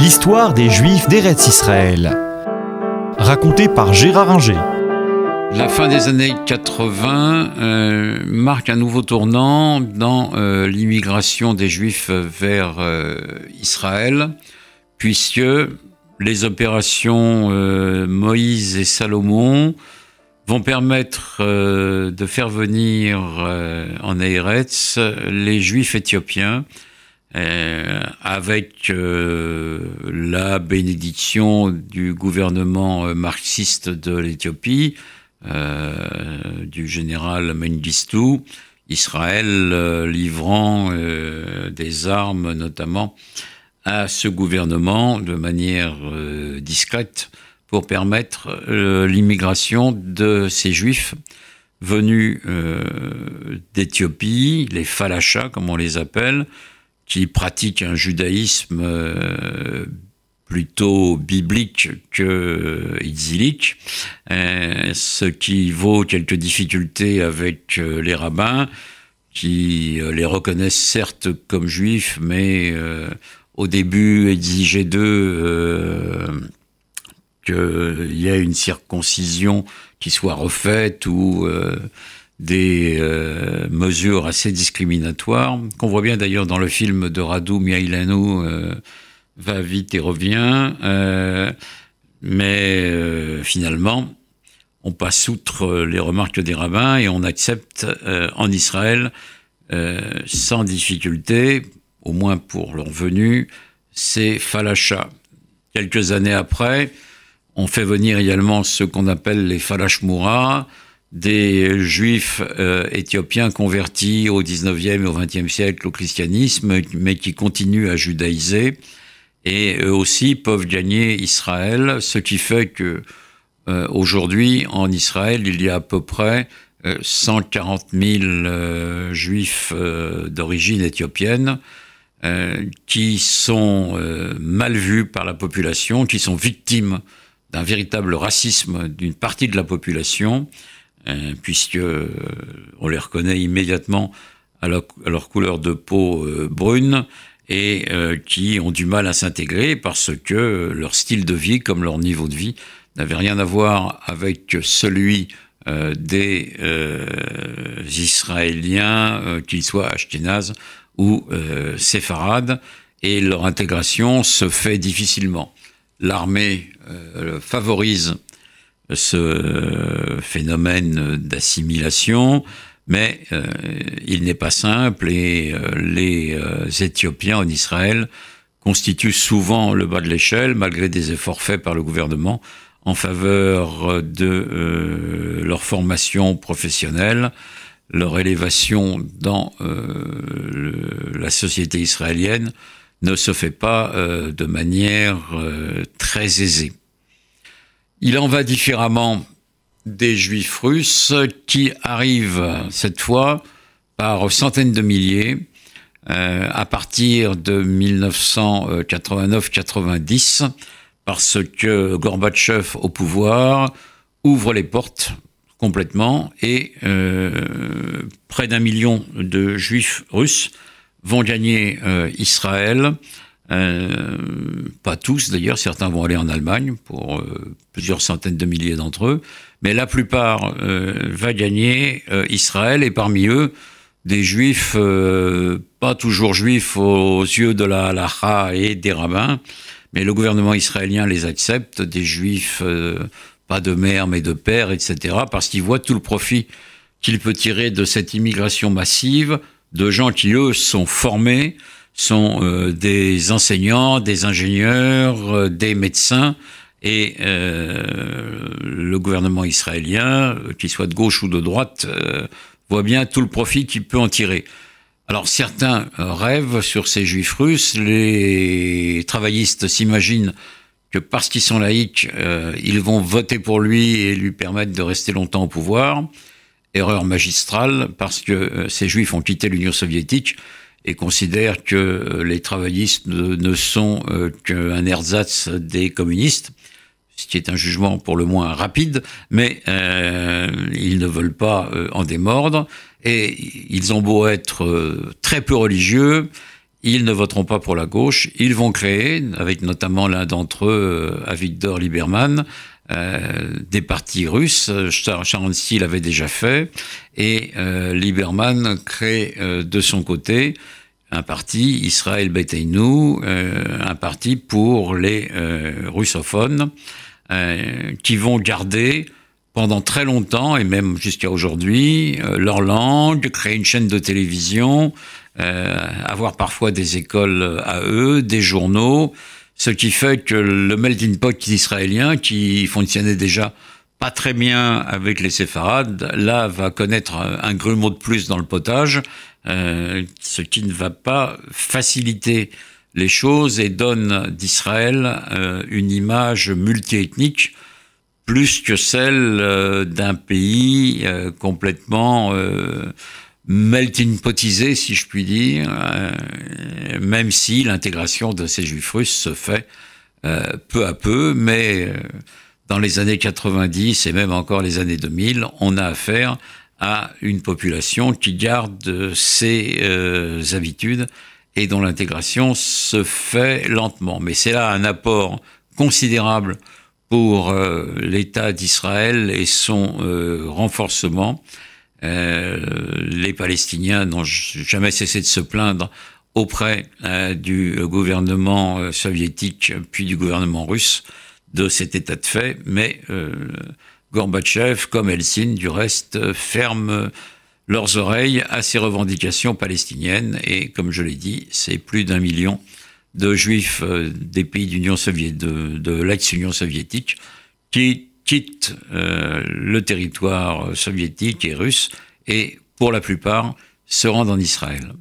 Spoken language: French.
L'histoire des Juifs d'Eretz Israël. Racontée par Gérard Inger. La fin des années 80 euh, marque un nouveau tournant dans euh, l'immigration des Juifs vers euh, Israël, puisque les opérations Moïse et Salomon vont permettre de faire venir en Eretz les Juifs éthiopiens euh, avec euh, la bénédiction du gouvernement euh, marxiste de l'Éthiopie, du général Mengistu, Israël livrant des armes notamment à ce gouvernement de manière discrète pour permettre l'immigration de ces juifs venus d'Éthiopie, les falachas comme on les appelle, qui pratique un judaïsme euh, plutôt biblique que exilique, euh, ce qui vaut quelques difficultés avec euh, les rabbins, qui les reconnaissent certes comme juifs, mais au début exigeaient d'eux qu'il y ait une circoncision qui soit refaite ou des euh, mesures assez discriminatoires, qu'on voit bien d'ailleurs dans le film de Radu Miailanu, euh, Va vite et revient, euh, mais finalement, on passe outre les remarques des rabbins et on accepte en Israël, sans difficulté, au moins pour leur venue, ces falachas. Quelques années après, on fait venir également ce qu'on appelle les falashmura, des juifs euh, éthiopiens convertis au 19e et au 20e siècle au christianisme, mais qui continuent à judaïser, et eux aussi peuvent gagner Israël, ce qui fait que euh, aujourd'hui en Israël il y a à peu près 140 euh, 000 juifs d'origine éthiopienne qui sont mal vus par la population, qui sont victimes d'un véritable racisme d'une partie de la population euh, puisque euh, on les reconnaît immédiatement à, leur couleur de peau euh, brune et qui ont du mal à s'intégrer parce que leur style de vie, comme leur niveau de vie, n'avait rien à voir avec celui des Israéliens, qu'ils soient ashkénazes ou séfarades, et leur intégration se fait difficilement. L'armée favorise ce phénomène d'assimilation, mais euh, il n'est pas simple et euh, les euh, Éthiopiens en Israël constituent souvent le bas de l'échelle, malgré des efforts faits par le gouvernement en faveur de leur formation professionnelle, leur élévation dans la société israélienne ne se fait pas de manière très aisée. Il en va différemment des juifs russes qui arrivent cette fois par centaines de milliers euh, à partir de 1989-90 parce que Gorbatchev au pouvoir ouvre les portes complètement et euh, près d'un million de juifs russes vont gagner euh, Israël euh, pas tous d'ailleurs, certains vont aller en Allemagne pour euh, plusieurs centaines de milliers d'entre eux, mais la plupart euh, va gagner Israël et parmi eux des juifs pas toujours juifs aux yeux de la halacha et des rabbins, mais le gouvernement israélien les accepte, des juifs pas de mère mais de père, etc., parce qu'il voit tout le profit qu'il peut tirer de cette immigration massive de gens qui eux sont formés sont euh, des enseignants, des ingénieurs, euh, des médecins, et euh, le gouvernement israélien, qu'il soit de gauche ou de droite, voit bien tout le profit qu'il peut en tirer. Alors certains rêvent sur ces juifs russes, les travaillistes s'imaginent que parce qu'ils sont laïcs, ils vont voter pour lui et lui permettre de rester longtemps au pouvoir. Erreur magistrale, parce que ces juifs ont quitté l'Union soviétique et considère que euh, les travaillistes ne, sont euh, qu'un ersatz des communistes, ce qui est un jugement pour le moins rapide, mais euh, ils ne veulent pas en démordre, et ils ont beau être très peu religieux, ils ne voteront pas pour la gauche. Ils vont créer, avec notamment l'un d'entre eux, Avigdor Lieberman, euh, des partis russes. Sharansky l'avait déjà fait. Et euh, Lieberman crée euh, de son côté un parti, Israël Beteinu, un parti pour les russophones, qui vont garder pendant très longtemps, et même jusqu'à aujourd'hui, leur langue, créer une chaîne de télévision, avoir parfois des écoles à eux, des journaux, ce qui fait que le melting pot israélien, qui fonctionnait déjà pas très bien avec les séfarades, là va connaître un grumeau de plus dans le potage, euh, ce qui ne va pas faciliter les choses et donne d'Israël euh, une image multiethnique plus que celle euh, d'un pays complètement melting potisé, si je puis dire, euh, même si l'intégration de ces juifs russes se fait euh, peu à peu, mais euh, dans les années 90 et même encore les années 2000, on a affaire à une population qui garde ses habitudes et dont l'intégration se fait lentement. Mais c'est là un apport considérable pour l'État d'Israël et son renforcement. Euh, les Palestiniens n'ont jamais cessé de se plaindre auprès euh, du gouvernement euh, soviétique puis du gouvernement russe de cet état de fait, mais Gorbatchev, comme Helsinki, du reste, ferment leurs oreilles à ces revendications palestiniennes. Et comme je l'ai dit, c'est plus d'un million de juifs des pays d'Union soviétique, de, de l'ex-Union soviétique, qui quittent euh, le territoire soviétique et russe et pour la plupart se rendent en Israël.